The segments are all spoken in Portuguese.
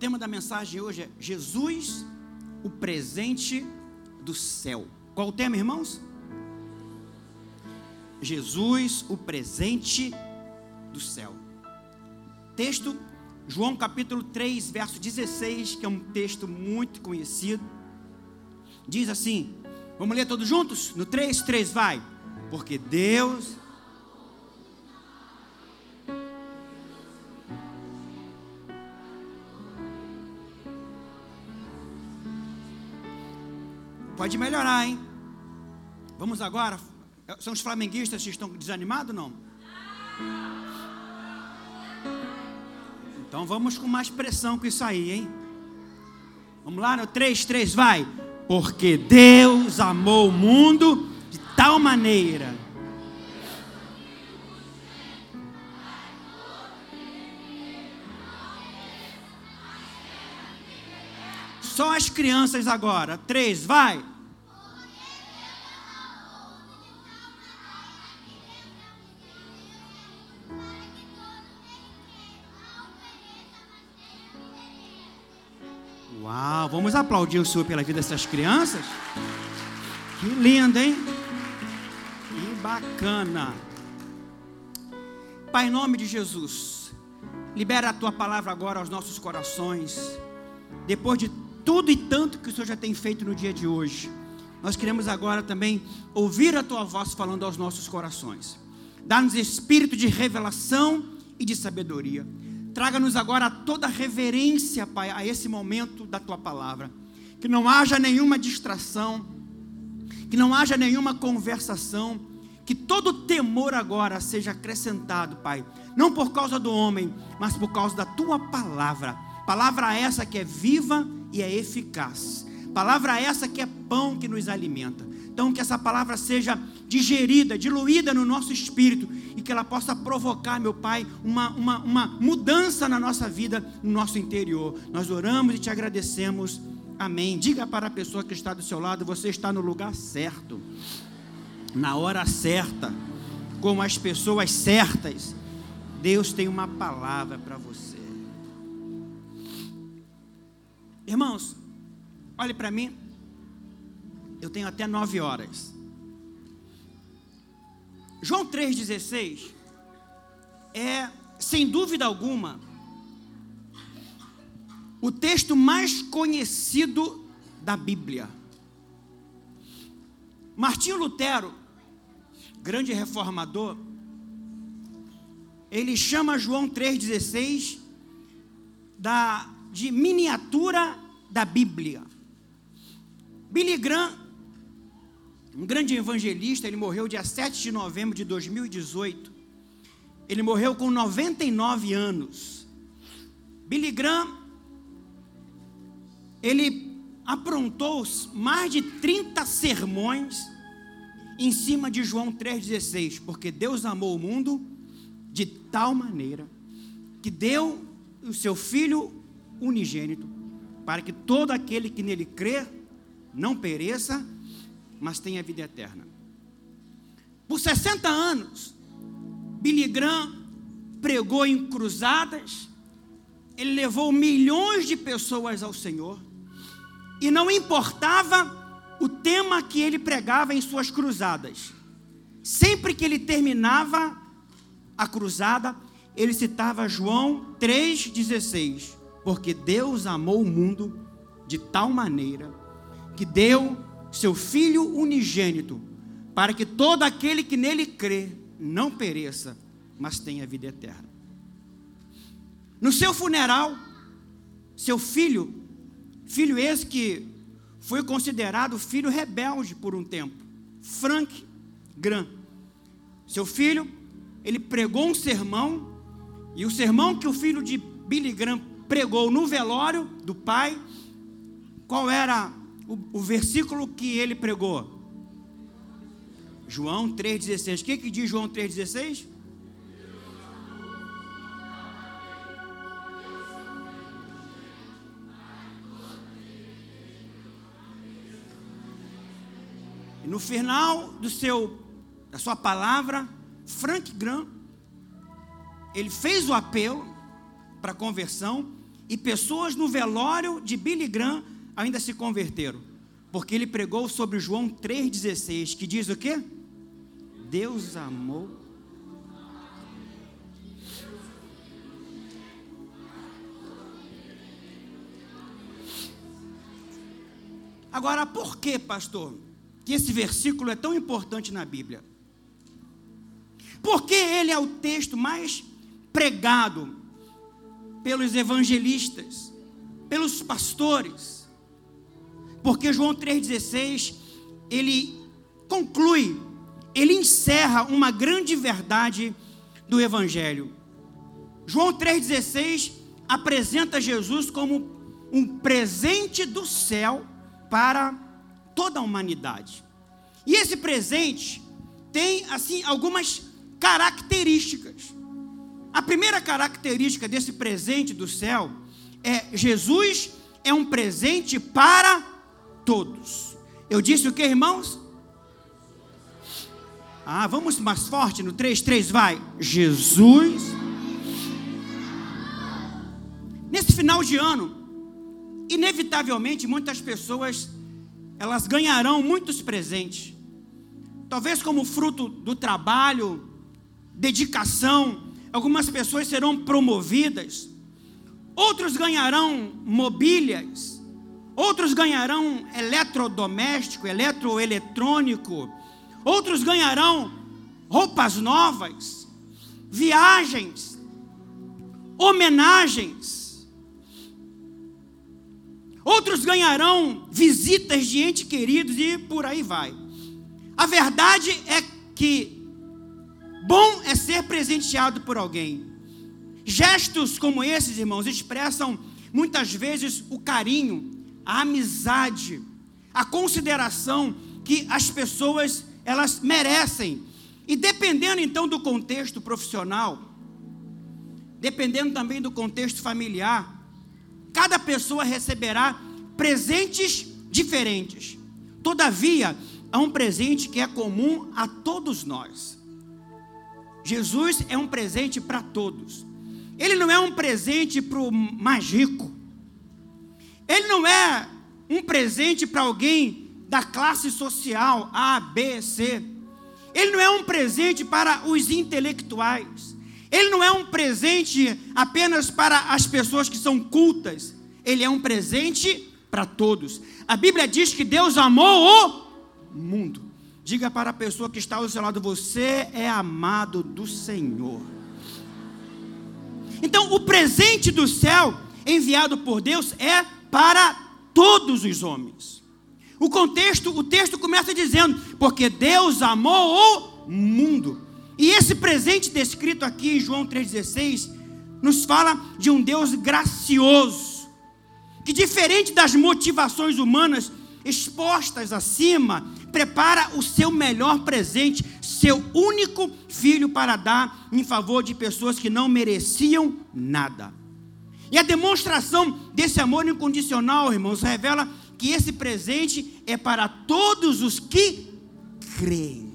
tema da mensagem hoje é Jesus, o presente do céu. Qual o tema, irmãos? Jesus, o presente do céu. Texto, João capítulo 3, verso 16, que é um texto muito conhecido. Diz assim: Vamos ler todos juntos? No 3, 3, vai. Porque Deus Pode melhorar, hein? Vamos agora. São os flamenguistas que estão desanimados não? Então vamos com mais pressão com isso aí, hein? Vamos lá no 3, 3, vai. Porque Deus amou o mundo de tal maneira. Só as crianças agora. Três, vai. Vamos aplaudir o Senhor pela vida dessas crianças? Que lindo, hein? Que bacana. Pai, em nome de Jesus, libera a tua palavra agora aos nossos corações. Depois de tudo e tanto que o Senhor já tem feito no dia de hoje, nós queremos agora também ouvir a tua voz falando aos nossos corações. Dá-nos espírito de revelação e de sabedoria. Traga-nos agora toda reverência, Pai, a esse momento da tua palavra. Que não haja nenhuma distração, que não haja nenhuma conversação, que todo temor agora seja acrescentado, Pai, não por causa do homem, mas por causa da tua palavra. Palavra essa que é viva e é eficaz. Palavra essa que é pão que nos alimenta. Então, que essa palavra seja digerida, diluída no nosso espírito e que ela possa provocar, meu Pai, uma, uma, uma mudança na nossa vida, no nosso interior. Nós oramos e te agradecemos. Amém. Diga para a pessoa que está do seu lado: você está no lugar certo, na hora certa, com as pessoas certas. Deus tem uma palavra para você. Irmãos, olhe para mim. Eu tenho até nove horas. João 3,16 é, sem dúvida alguma, o texto mais conhecido da Bíblia. Martinho Lutero, grande reformador, ele chama João 3,16 da, de miniatura da Bíblia. Billy Graham um grande evangelista, ele morreu dia 7 de novembro de 2018. Ele morreu com 99 anos. Billy Graham, ele aprontou mais de 30 sermões em cima de João 3,16, porque Deus amou o mundo de tal maneira que deu o seu Filho unigênito, para que todo aquele que nele crer não pereça, mas tem a vida eterna. Por 60 anos, Billy Graham pregou em cruzadas, ele levou milhões de pessoas ao Senhor, e não importava o tema que ele pregava em suas cruzadas, sempre que ele terminava a cruzada, ele citava João 3,16, porque Deus amou o mundo de tal maneira que deu seu Filho unigênito, para que todo aquele que nele crê não pereça, mas tenha vida eterna. No seu funeral, seu filho, filho esse que foi considerado filho rebelde por um tempo, Frank Graham. Seu filho, ele pregou um sermão, e o sermão que o filho de Billy Graham pregou no velório do pai, qual era o, o versículo que ele pregou? João 3,16. O que, que diz João 3,16? E no final do seu, da sua palavra, Frank Graham, ele fez o apelo para conversão e pessoas no velório de Billy Graham ainda se converteram, porque ele pregou sobre João 3,16, que diz o quê? Deus amou. Agora, por que, pastor, que esse versículo é tão importante na Bíblia? Porque ele é o texto mais pregado pelos evangelistas, pelos pastores. Porque João 3,16, ele conclui, ele encerra uma grande verdade do Evangelho. João 3,16 apresenta Jesus como um presente do céu para toda a humanidade. E esse presente tem assim algumas características. A primeira característica desse presente do céu é Jesus é um presente para todos. Eu disse o que, irmãos? Ah, vamos mais forte no 3, 3, vai. Jesus. Nesse final de ano, inevitavelmente muitas pessoas elas ganharão muitos presentes. Talvez como fruto do trabalho, dedicação, algumas pessoas serão promovidas, outros ganharão mobílias, outros ganharão eletrodoméstico, eletroeletrônico, outros ganharão roupas novas, viagens, homenagens, outros ganharão visitas de entes queridos e por aí vai. A verdade é que Bom é ser presenteado por alguém. Gestos como esses, irmãos, expressam muitas vezes o carinho, a amizade, a consideração que as pessoas elas merecem. E dependendo então do contexto profissional, dependendo também do contexto familiar, cada pessoa receberá presentes diferentes. Todavia, há um presente que é comum a todos nós. Jesus é um presente para todos. Ele não é um presente para o mais rico. Ele não é um presente para alguém da classe social A, B, C. Ele não é um presente para os intelectuais. Ele não é um presente apenas para as pessoas que são cultas. Ele é um presente para todos. A Bíblia diz que Deus amou o mundo. Diga para a pessoa que está ao seu lado: Você é amado do Senhor. Então, o presente do céu enviado por Deus é para todos os homens. O contexto, o texto começa dizendo: Porque Deus amou o mundo. E esse presente descrito aqui em João 3,16 nos fala de um Deus gracioso, que diferente das motivações humanas expostas acima, prepara o seu melhor presente, seu único filho para dar em favor de pessoas que não mereciam nada. E a demonstração desse amor incondicional, irmãos, revela que esse presente é para todos os que creem.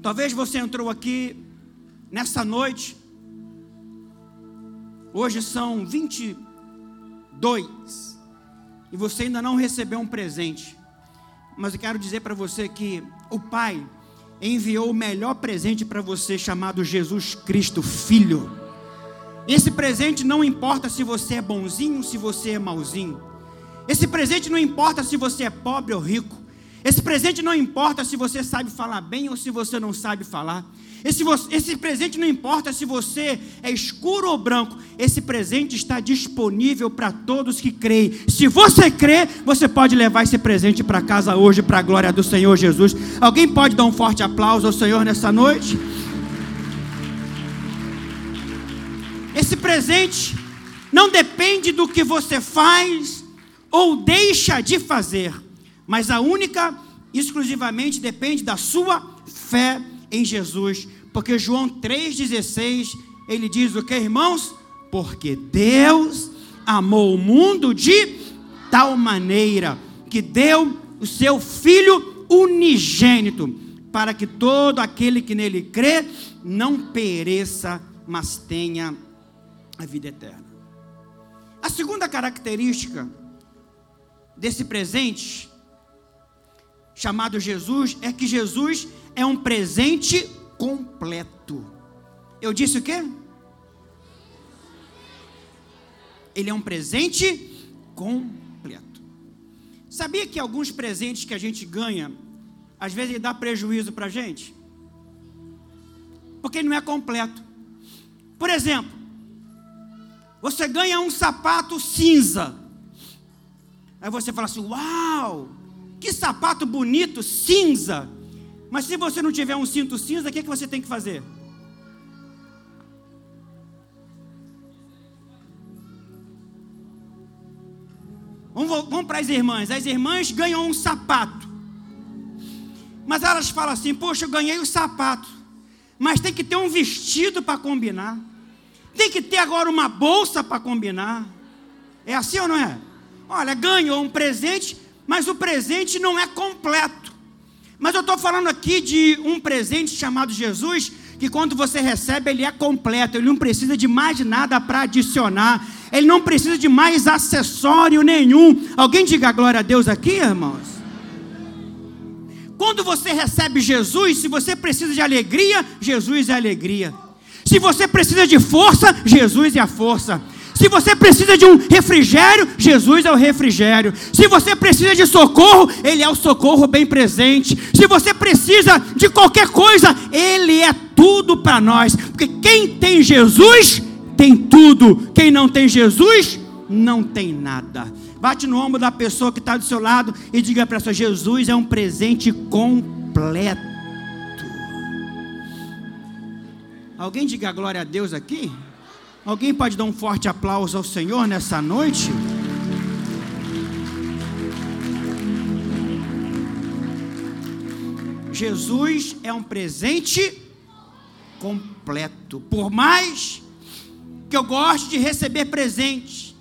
Talvez você entrou aqui nessa noite, hoje são 22, e você ainda não recebeu um presente. Mas eu quero dizer para você que o Pai enviou o melhor presente para você, chamado Jesus Cristo, Filho. Esse presente não importa se você é bonzinho, se você é mauzinho. Esse presente não importa se você é pobre ou rico. Esse presente não importa se você sabe falar bem ou se você não sabe falar. Esse, esse presente não importa se você é escuro ou branco, esse presente está disponível para todos que creem. Se você crê, você pode levar esse presente para casa hoje, para a glória do Senhor Jesus. Alguém pode dar um forte aplauso ao Senhor nessa noite? Presente não depende do que você faz ou deixa de fazer, mas a única, exclusivamente, depende da sua fé em Jesus. Porque João 3,16, ele diz o que, irmãos? Porque Deus amou o mundo de tal maneira que deu o seu Filho unigênito, para que todo aquele que nele crê não pereça, mas tenha a vida eterna. A segunda característica desse presente chamado Jesus é que Jesus é um presente completo. Eu disse o quê? Ele é um presente completo. Sabia que alguns presentes que a gente ganha, às vezes ele dá prejuízo para a gente? Porque ele não é completo. Por exemplo, você ganha um sapato cinza. Aí você fala assim: Uau, que sapato bonito, cinza. Mas se você não tiver um cinto cinza, o que, é que você tem que fazer? Vamos, vamos para as irmãs. As irmãs ganham um sapato. Mas elas falam assim: Poxa, eu ganhei o sapato. Mas tem que ter um vestido para combinar. Tem que ter agora uma bolsa para combinar. É assim ou não é? Olha, ganhou um presente, mas o presente não é completo. Mas eu estou falando aqui de um presente chamado Jesus, que quando você recebe, ele é completo, ele não precisa de mais nada para adicionar, ele não precisa de mais acessório nenhum. Alguém diga glória a Deus aqui, irmãos? Quando você recebe Jesus, se você precisa de alegria, Jesus é alegria. Se você precisa de força, Jesus é a força. Se você precisa de um refrigério, Jesus é o refrigério. Se você precisa de socorro, Ele é o socorro bem presente. Se você precisa de qualquer coisa, Ele é tudo para nós. Porque quem tem Jesus, tem tudo. Quem não tem Jesus, não tem nada. Bate no ombro da pessoa que está do seu lado e diga para ela: Jesus é um presente completo. Alguém diga glória a Deus aqui? Alguém pode dar um forte aplauso ao Senhor nessa noite? Jesus é um presente completo. Por mais que eu goste de receber presentes,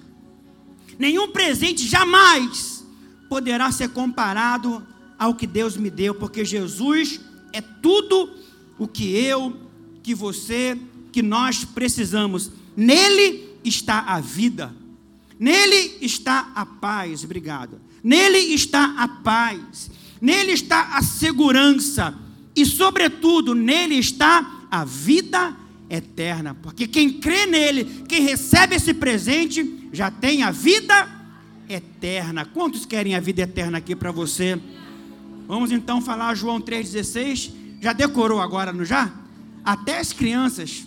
nenhum presente jamais poderá ser comparado ao que Deus me deu, porque Jesus é tudo o que eu que você, que nós precisamos. Nele está a vida. Nele está a paz, obrigado. Nele está a paz. Nele está a segurança. E, sobretudo, nele está a vida eterna. Porque quem crê nele, quem recebe esse presente, já tem a vida eterna. Quantos querem a vida eterna aqui para você? Vamos então falar João 3,16. Já decorou agora, não já? Até as crianças,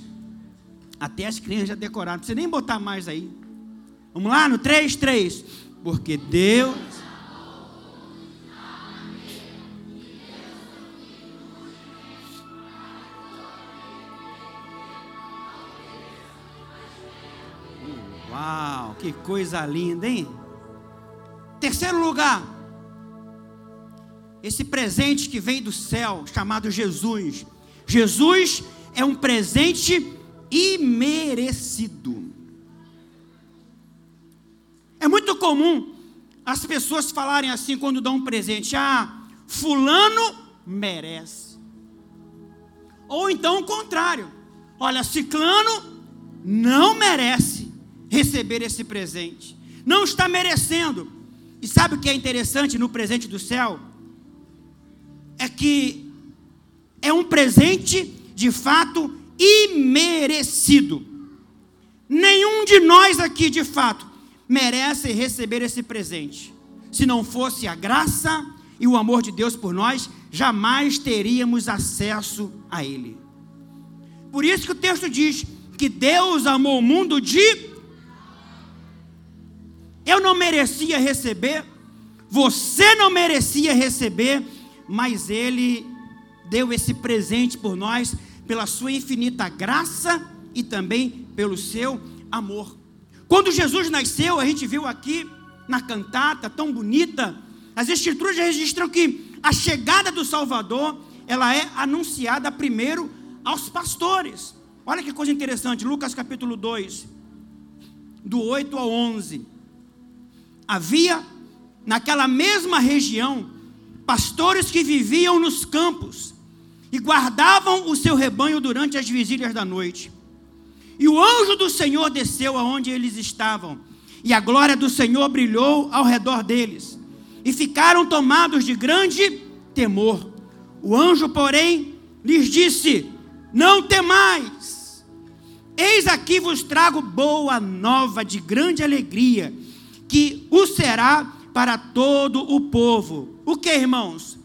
até as crianças já decoraram, não precisa nem botar mais aí. Vamos lá no 3, 3. Porque Deus. Uau, que coisa linda, hein? Terceiro lugar, esse presente que vem do céu, chamado Jesus. Jesus é um presente imerecido. É muito comum as pessoas falarem assim quando dão um presente: ah, Fulano merece. Ou então o contrário: olha, Ciclano não merece receber esse presente, não está merecendo. E sabe o que é interessante no presente do céu? É que é um presente de fato imerecido. Nenhum de nós aqui, de fato, merece receber esse presente. Se não fosse a graça e o amor de Deus por nós, jamais teríamos acesso a Ele. Por isso que o texto diz que Deus amou o mundo de. Eu não merecia receber, você não merecia receber, mas Ele deu esse presente por nós, pela sua infinita graça e também pelo seu amor. Quando Jesus nasceu, a gente viu aqui na cantata tão bonita, as escrituras registram que a chegada do Salvador, ela é anunciada primeiro aos pastores. Olha que coisa interessante, Lucas capítulo 2, do 8 ao 11. Havia naquela mesma região pastores que viviam nos campos e guardavam o seu rebanho durante as vigílias da noite. E o anjo do Senhor desceu aonde eles estavam, e a glória do Senhor brilhou ao redor deles, e ficaram tomados de grande temor. O anjo, porém, lhes disse: Não temais, eis aqui vos trago boa nova de grande alegria, que o será para todo o povo. O que, irmãos?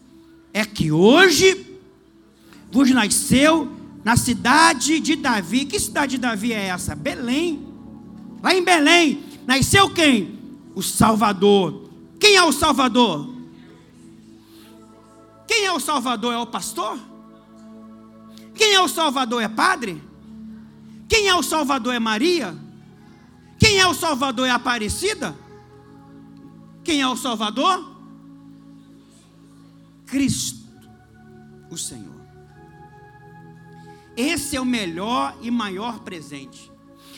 É que hoje vos nasceu na cidade de Davi. Que cidade de Davi é essa? Belém. Lá em Belém, nasceu quem? O Salvador. Quem é o Salvador? Quem é o Salvador? É o pastor? Quem é o Salvador? É padre? Quem é o Salvador? É Maria? Quem é o Salvador? É Aparecida? Quem é o Salvador? Cristo, o Senhor. Esse é o melhor e maior presente.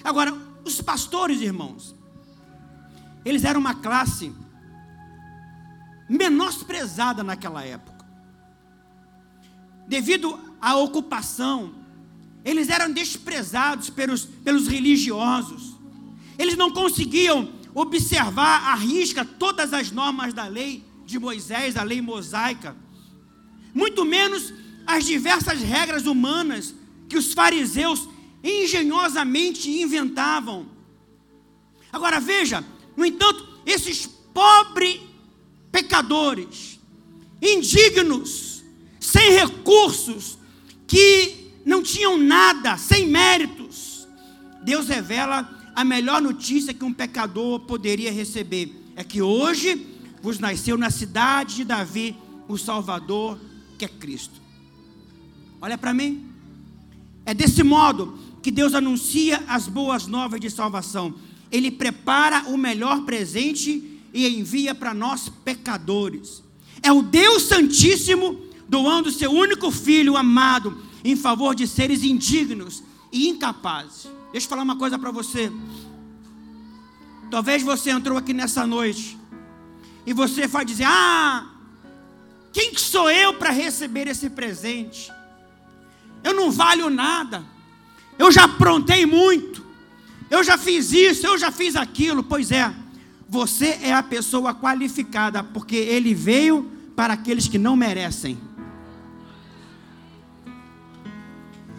Agora, os pastores, irmãos, eles eram uma classe menosprezada naquela época. Devido à ocupação, eles eram desprezados pelos, pelos religiosos. Eles não conseguiam observar à risca todas as normas da lei de Moisés, da lei mosaica, muito menos as diversas regras humanas que os fariseus engenhosamente inventavam. Agora veja, no entanto, esses pobres pecadores, indignos, sem recursos, que não tinham nada, sem méritos, Deus revela a melhor notícia que um pecador poderia receber: é que hoje vos nasceu na cidade de Davi o Salvador, que é Cristo. Olha para mim. É desse modo que Deus anuncia as boas novas de salvação. Ele prepara o melhor presente e envia para nós pecadores. É o Deus Santíssimo doando seu único filho amado em favor de seres indignos e incapazes. Deixa eu falar uma coisa para você. Talvez você entrou aqui nessa noite e você vai dizer: Ah, quem que sou eu para receber esse presente? Eu não valho nada, eu já aprontei muito, eu já fiz isso, eu já fiz aquilo. Pois é, você é a pessoa qualificada, porque ele veio para aqueles que não merecem.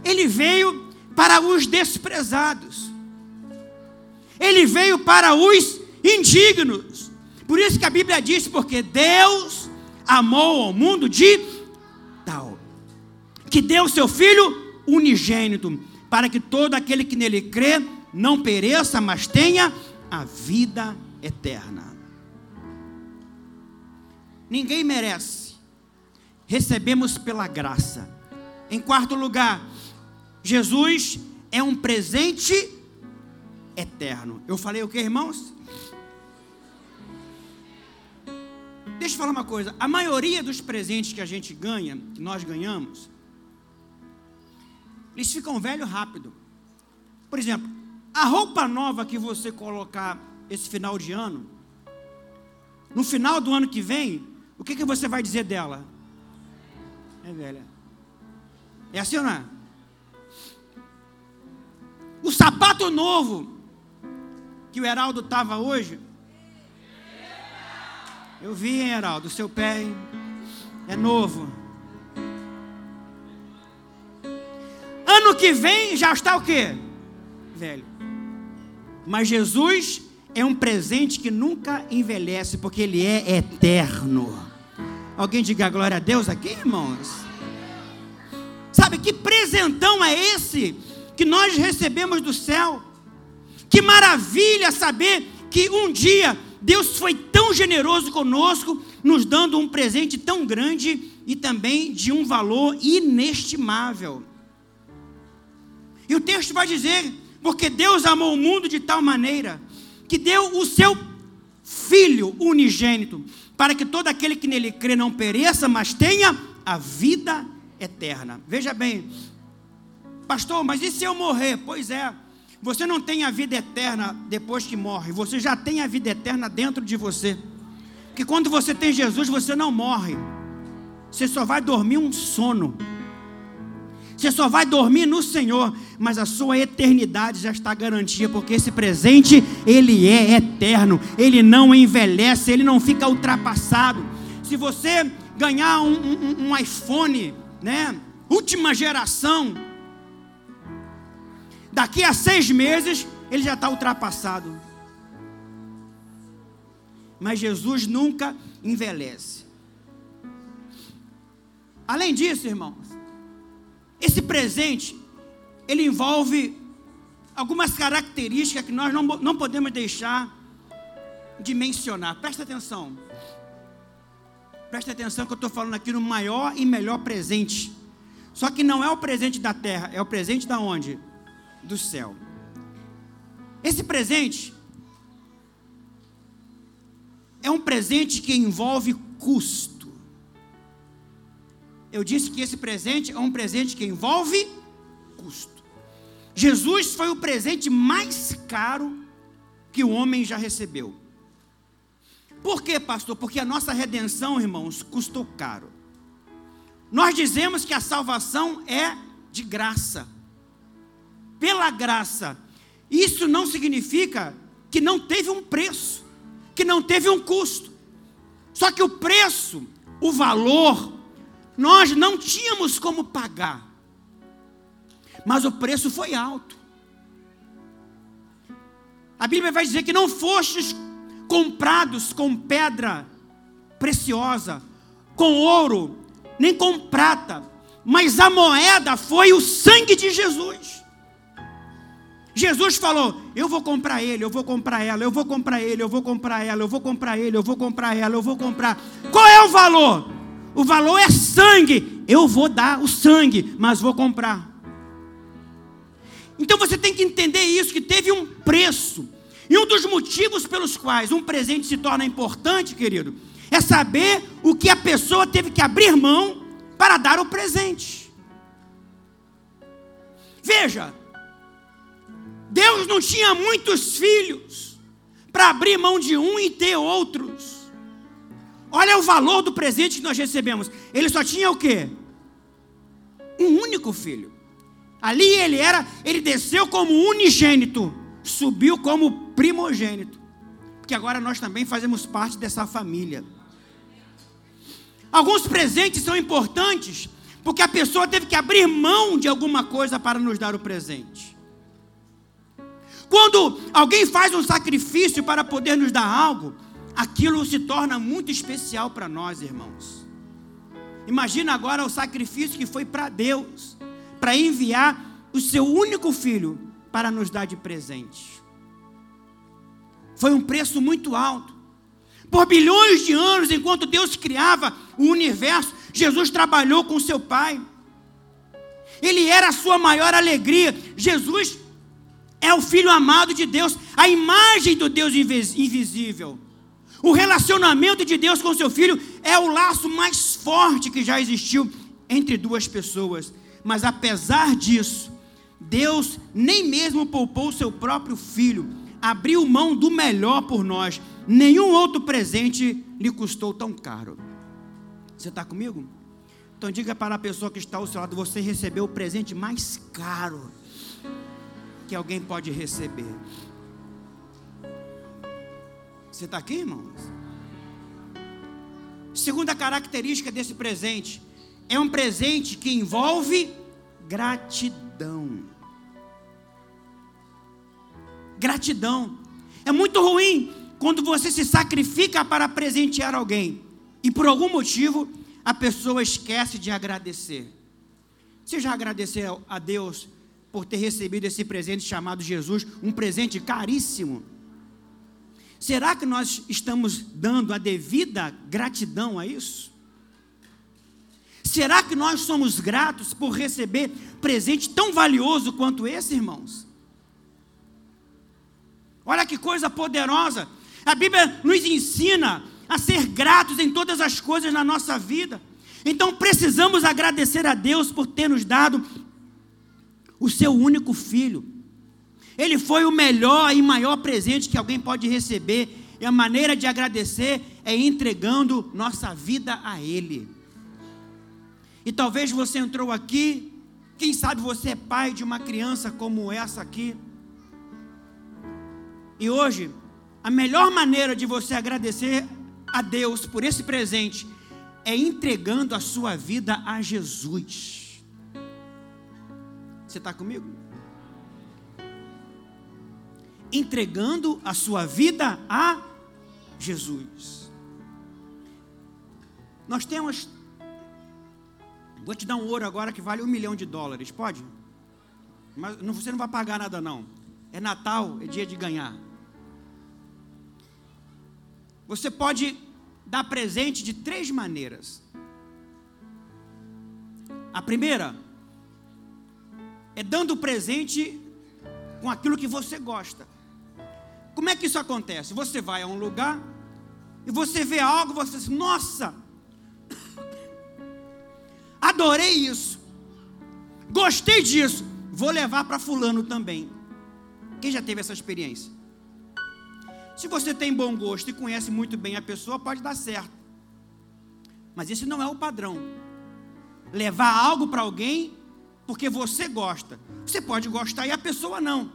Ele veio para os desprezados. Ele veio para os indignos. Por isso que a Bíblia diz: porque Deus amou o mundo de que deu seu Filho unigênito, para que todo aquele que nele crê não pereça, mas tenha a vida eterna. Ninguém merece, recebemos pela graça. Em quarto lugar, Jesus é um presente eterno. Eu falei o que, irmãos? Deixa eu falar uma coisa. A maioria dos presentes que a gente ganha, que nós ganhamos, eles ficam velhos rápido. Por exemplo, a roupa nova que você colocar esse final de ano, no final do ano que vem, o que, que você vai dizer dela? É velha. É assim ou não é? O sapato novo que o Heraldo estava hoje. Eu vi, hein, Heraldo, seu pé hein? é novo. Ano que vem já está o quê? Velho. Mas Jesus é um presente que nunca envelhece, porque ele é eterno. Alguém diga glória a Deus aqui, irmãos? Sabe que presentão é esse que nós recebemos do céu? Que maravilha saber que um dia Deus foi tão generoso conosco, nos dando um presente tão grande e também de um valor inestimável. E o texto vai dizer: porque Deus amou o mundo de tal maneira que deu o seu Filho unigênito, para que todo aquele que nele crê não pereça, mas tenha a vida eterna. Veja bem, pastor, mas e se eu morrer? Pois é, você não tem a vida eterna depois que morre, você já tem a vida eterna dentro de você. Que quando você tem Jesus, você não morre, você só vai dormir um sono. Você só vai dormir no Senhor, mas a sua eternidade já está garantia, porque esse presente, ele é eterno, ele não envelhece, ele não fica ultrapassado. Se você ganhar um, um, um iPhone, né, última geração, daqui a seis meses, ele já está ultrapassado. Mas Jesus nunca envelhece. Além disso, irmãos, esse presente, ele envolve algumas características que nós não, não podemos deixar de mencionar. Presta atenção. Presta atenção que eu estou falando aqui no maior e melhor presente. Só que não é o presente da terra, é o presente da onde? Do céu. Esse presente é um presente que envolve custo. Eu disse que esse presente é um presente que envolve custo. Jesus foi o presente mais caro que o homem já recebeu. Por quê, pastor? Porque a nossa redenção, irmãos, custou caro. Nós dizemos que a salvação é de graça. Pela graça. Isso não significa que não teve um preço, que não teve um custo. Só que o preço, o valor, nós não tínhamos como pagar, mas o preço foi alto. A Bíblia vai dizer que não fostes comprados com pedra preciosa, com ouro, nem com prata, mas a moeda foi o sangue de Jesus. Jesus falou: Eu vou comprar ele, eu vou comprar ela, eu vou comprar ele, eu vou comprar ela, eu vou comprar ele, eu vou comprar ela, eu vou comprar. Qual é o valor? O valor é sangue. Eu vou dar o sangue, mas vou comprar. Então você tem que entender isso, que teve um preço. E um dos motivos pelos quais um presente se torna importante, querido, é saber o que a pessoa teve que abrir mão para dar o presente. Veja, Deus não tinha muitos filhos para abrir mão de um e ter outros. Olha o valor do presente que nós recebemos. Ele só tinha o quê? Um único filho. Ali ele era, ele desceu como unigênito, subiu como primogênito. Porque agora nós também fazemos parte dessa família. Alguns presentes são importantes, porque a pessoa teve que abrir mão de alguma coisa para nos dar o presente. Quando alguém faz um sacrifício para poder nos dar algo, aquilo se torna muito especial para nós, irmãos. Imagina agora o sacrifício que foi para Deus, para enviar o seu único filho para nos dar de presente. Foi um preço muito alto. Por bilhões de anos, enquanto Deus criava o universo, Jesus trabalhou com seu Pai. Ele era a sua maior alegria. Jesus é o Filho amado de Deus, a imagem do Deus invisível. O relacionamento de Deus com seu filho é o laço mais forte que já existiu entre duas pessoas. Mas apesar disso, Deus nem mesmo poupou seu próprio filho, abriu mão do melhor por nós. Nenhum outro presente lhe custou tão caro. Você está comigo? Então diga para a pessoa que está ao seu lado: você recebeu o presente mais caro que alguém pode receber. Você está aqui, irmãos? Segunda característica desse presente é um presente que envolve gratidão. Gratidão. É muito ruim quando você se sacrifica para presentear alguém e por algum motivo a pessoa esquece de agradecer. Você já agradeceu a Deus por ter recebido esse presente chamado Jesus, um presente caríssimo? Será que nós estamos dando a devida gratidão a isso? Será que nós somos gratos por receber presente tão valioso quanto esse, irmãos? Olha que coisa poderosa. A Bíblia nos ensina a ser gratos em todas as coisas na nossa vida. Então precisamos agradecer a Deus por ter nos dado o seu único filho ele foi o melhor e maior presente que alguém pode receber. E a maneira de agradecer é entregando nossa vida a Ele. E talvez você entrou aqui Quem sabe você é pai de uma criança como essa aqui. E hoje, a melhor maneira de você agradecer a Deus por esse presente é entregando a sua vida a Jesus. Você está comigo? Entregando a sua vida a Jesus. Nós temos. Vou te dar um ouro agora que vale um milhão de dólares, pode? Mas você não vai pagar nada, não. É Natal, é dia de ganhar. Você pode dar presente de três maneiras. A primeira é dando presente com aquilo que você gosta. Como é que isso acontece? Você vai a um lugar e você vê algo, você diz: Nossa, adorei isso, gostei disso, vou levar para Fulano também. Quem já teve essa experiência? Se você tem bom gosto e conhece muito bem a pessoa, pode dar certo. Mas esse não é o padrão. Levar algo para alguém porque você gosta. Você pode gostar e a pessoa não.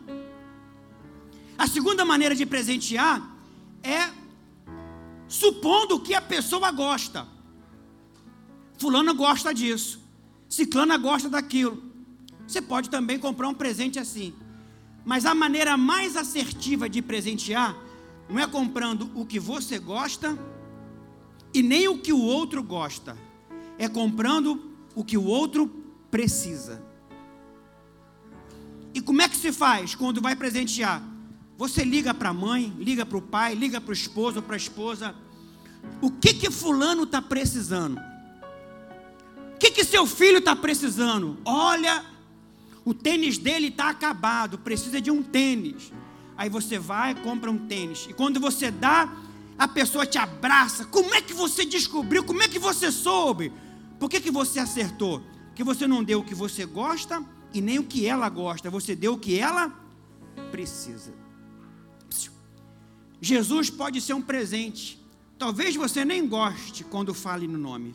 A segunda maneira de presentear é supondo que a pessoa gosta. Fulana gosta disso. Ciclana gosta daquilo. Você pode também comprar um presente assim. Mas a maneira mais assertiva de presentear não é comprando o que você gosta e nem o que o outro gosta. É comprando o que o outro precisa. E como é que se faz quando vai presentear? Você liga para a mãe, liga para o pai, liga para o esposo ou para a esposa. O que que fulano está precisando? O que que seu filho está precisando? Olha, o tênis dele está acabado, precisa de um tênis. Aí você vai, compra um tênis. E quando você dá, a pessoa te abraça. Como é que você descobriu? Como é que você soube? Por que, que você acertou? Porque você não deu o que você gosta e nem o que ela gosta. Você deu o que ela precisa. Jesus pode ser um presente. Talvez você nem goste quando fale no nome.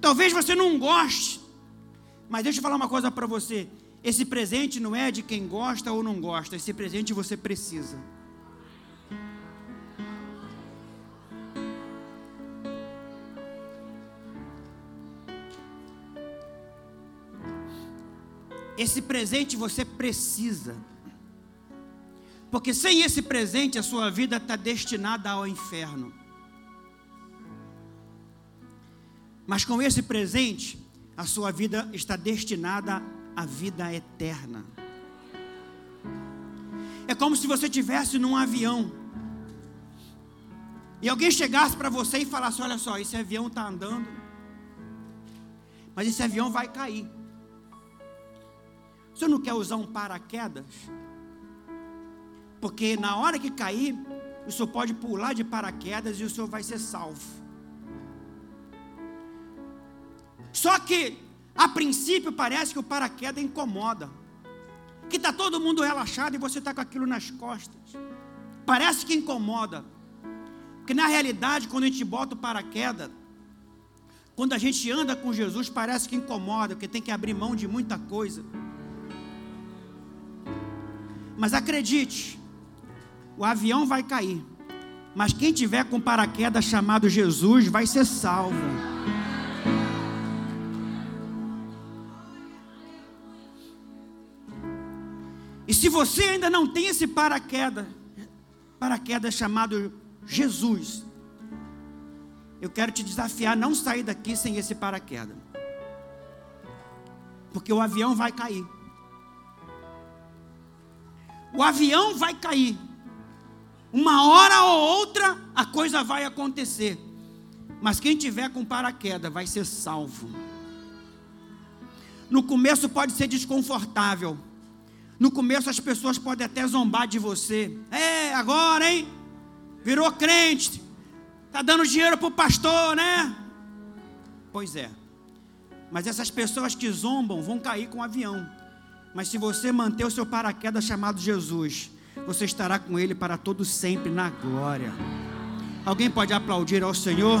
Talvez você não goste. Mas deixa eu falar uma coisa para você. Esse presente não é de quem gosta ou não gosta, esse presente você precisa. Esse presente você precisa. Porque sem esse presente a sua vida está destinada ao inferno. Mas com esse presente, a sua vida está destinada a vida eterna. É como se você estivesse num avião. E alguém chegasse para você e falasse: Olha só, esse avião está andando, mas esse avião vai cair. Você não quer usar um paraquedas? Porque na hora que cair, o senhor pode pular de paraquedas e o senhor vai ser salvo. Só que a princípio parece que o paraquedas incomoda. Que está todo mundo relaxado e você está com aquilo nas costas. Parece que incomoda. Porque na realidade, quando a gente bota o paraquedas, quando a gente anda com Jesus, parece que incomoda, porque tem que abrir mão de muita coisa. Mas acredite, o avião vai cair. Mas quem tiver com paraquedas chamado Jesus vai ser salvo. E se você ainda não tem esse paraquedas, paraquedas chamado Jesus, eu quero te desafiar a não sair daqui sem esse paraquedas. Porque o avião vai cair. O avião vai cair. Uma hora ou outra a coisa vai acontecer. Mas quem tiver com paraquedas vai ser salvo. No começo pode ser desconfortável no começo as pessoas podem até zombar de você. É, agora, hein? Virou crente. Tá dando dinheiro pro pastor, né? Pois é. Mas essas pessoas que zombam vão cair com o avião. Mas se você manter o seu paraquedas chamado Jesus, você estará com ele para todo sempre na glória. Alguém pode aplaudir ao Senhor?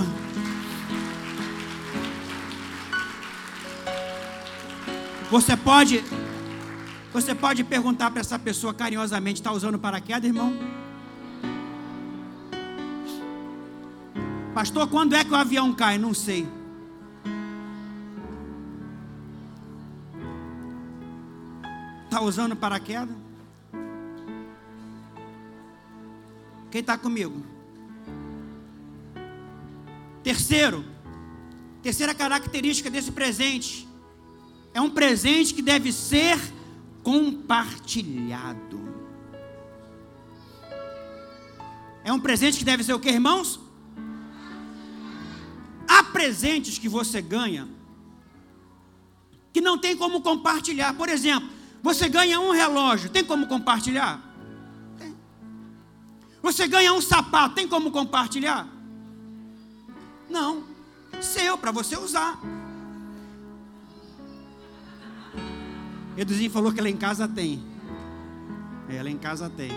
Você pode, você pode perguntar para essa pessoa carinhosamente: está usando paraquedas, irmão? Pastor, quando é que o avião cai? Não sei. Está usando paraquedas? Quem está comigo? Terceiro, terceira característica desse presente é um presente que deve ser compartilhado. É um presente que deve ser o que, irmãos? Há presentes que você ganha que não tem como compartilhar. Por exemplo, você ganha um relógio, tem como compartilhar? Você ganha um sapato, tem como compartilhar? Não. Seu, para você usar. Eduzinho falou que lá em casa tem. É, em casa tem.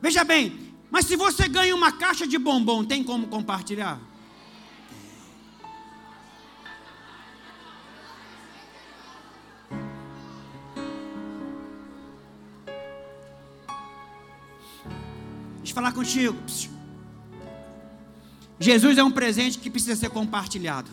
Veja bem, mas se você ganha uma caixa de bombom, tem como compartilhar? Falar contigo. Jesus é um presente que precisa ser compartilhado.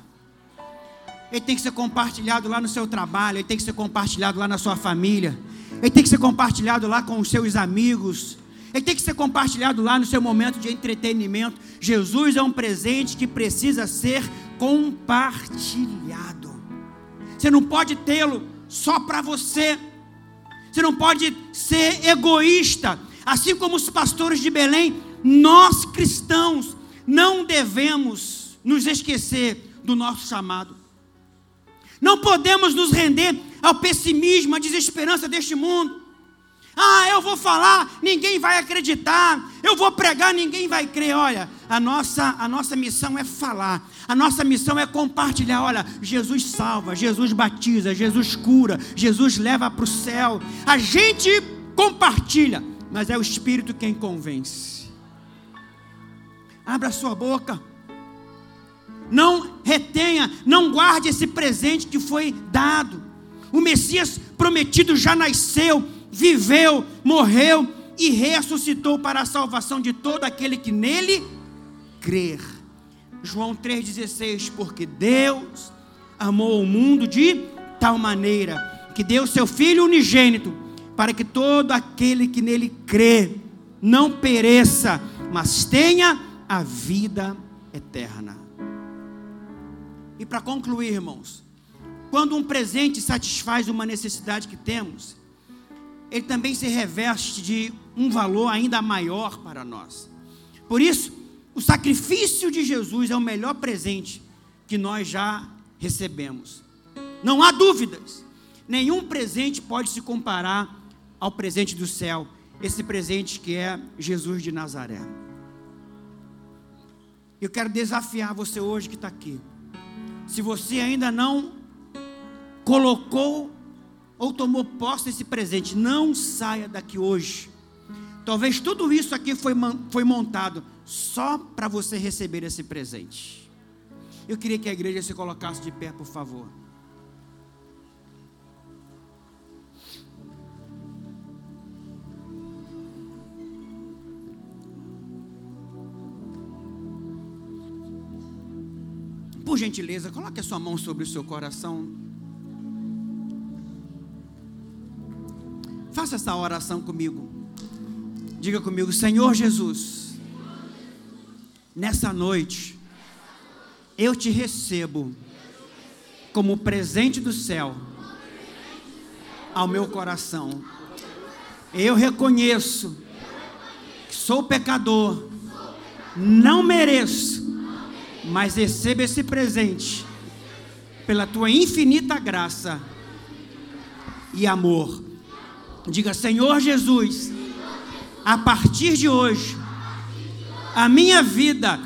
Ele tem que ser compartilhado lá no seu trabalho, ele tem que ser compartilhado lá na sua família, ele tem que ser compartilhado lá com os seus amigos, ele tem que ser compartilhado lá no seu momento de entretenimento. Jesus é um presente que precisa ser compartilhado. Você não pode tê-lo só para você. Você não pode ser egoísta. Assim como os pastores de Belém, nós cristãos não devemos nos esquecer do nosso chamado. Não podemos nos render ao pessimismo, à desesperança deste mundo. Ah, eu vou falar, ninguém vai acreditar. Eu vou pregar, ninguém vai crer. Olha, a nossa, a nossa missão é falar. A nossa missão é compartilhar. Olha, Jesus salva, Jesus batiza, Jesus cura, Jesus leva para o céu. A gente compartilha, mas é o Espírito quem convence. Abra sua boca. Não retenha, não guarde esse presente que foi dado. O Messias prometido já nasceu, viveu, morreu e ressuscitou para a salvação de todo aquele que nele crer. João 3,16: Porque Deus amou o mundo de tal maneira que deu seu Filho unigênito, para que todo aquele que nele crê não pereça, mas tenha a vida eterna. E para concluir, irmãos, quando um presente satisfaz uma necessidade que temos, ele também se reveste de um valor ainda maior para nós. Por isso, o sacrifício de Jesus é o melhor presente que nós já recebemos. Não há dúvidas. Nenhum presente pode se comparar ao presente do céu, esse presente que é Jesus de Nazaré. Eu quero desafiar você hoje que está aqui. Se você ainda não colocou ou tomou posse desse presente, não saia daqui hoje. Talvez tudo isso aqui foi, foi montado só para você receber esse presente. Eu queria que a igreja se colocasse de pé, por favor. Por gentileza, coloque a sua mão sobre o seu coração. Faça essa oração comigo. Diga comigo, Senhor Jesus, nessa noite, eu te recebo como presente do céu ao meu coração. Eu reconheço que sou pecador, não mereço mas receba esse presente pela tua infinita graça e amor. Diga, Senhor Jesus, a partir de hoje, a minha vida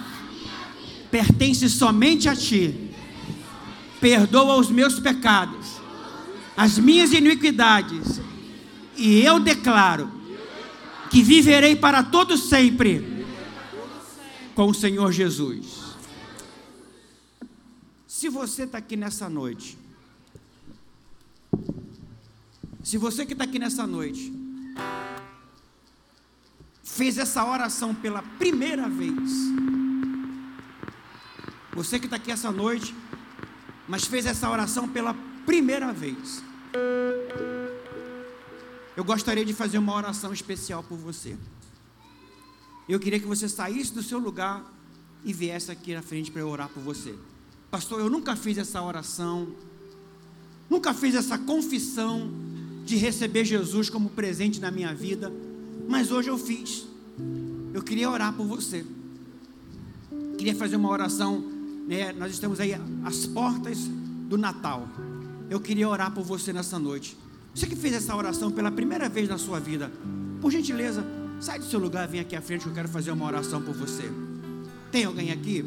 pertence somente a Ti. Perdoa os meus pecados, as minhas iniquidades, e eu declaro que viverei para todo sempre com o Senhor Jesus. Se você está aqui nessa noite Se você que está aqui nessa noite fez essa oração pela primeira vez, você que está aqui essa noite, mas fez essa oração pela primeira vez, eu gostaria de fazer uma oração especial por você. Eu queria que você saísse do seu lugar e viesse aqui na frente para eu orar por você. Pastor, eu nunca fiz essa oração, nunca fiz essa confissão de receber Jesus como presente na minha vida, mas hoje eu fiz. Eu queria orar por você. Queria fazer uma oração, né? Nós estamos aí às portas do Natal. Eu queria orar por você nessa noite. Você que fez essa oração pela primeira vez na sua vida, por gentileza, sai do seu lugar, vem aqui à frente que eu quero fazer uma oração por você. Tem alguém aqui?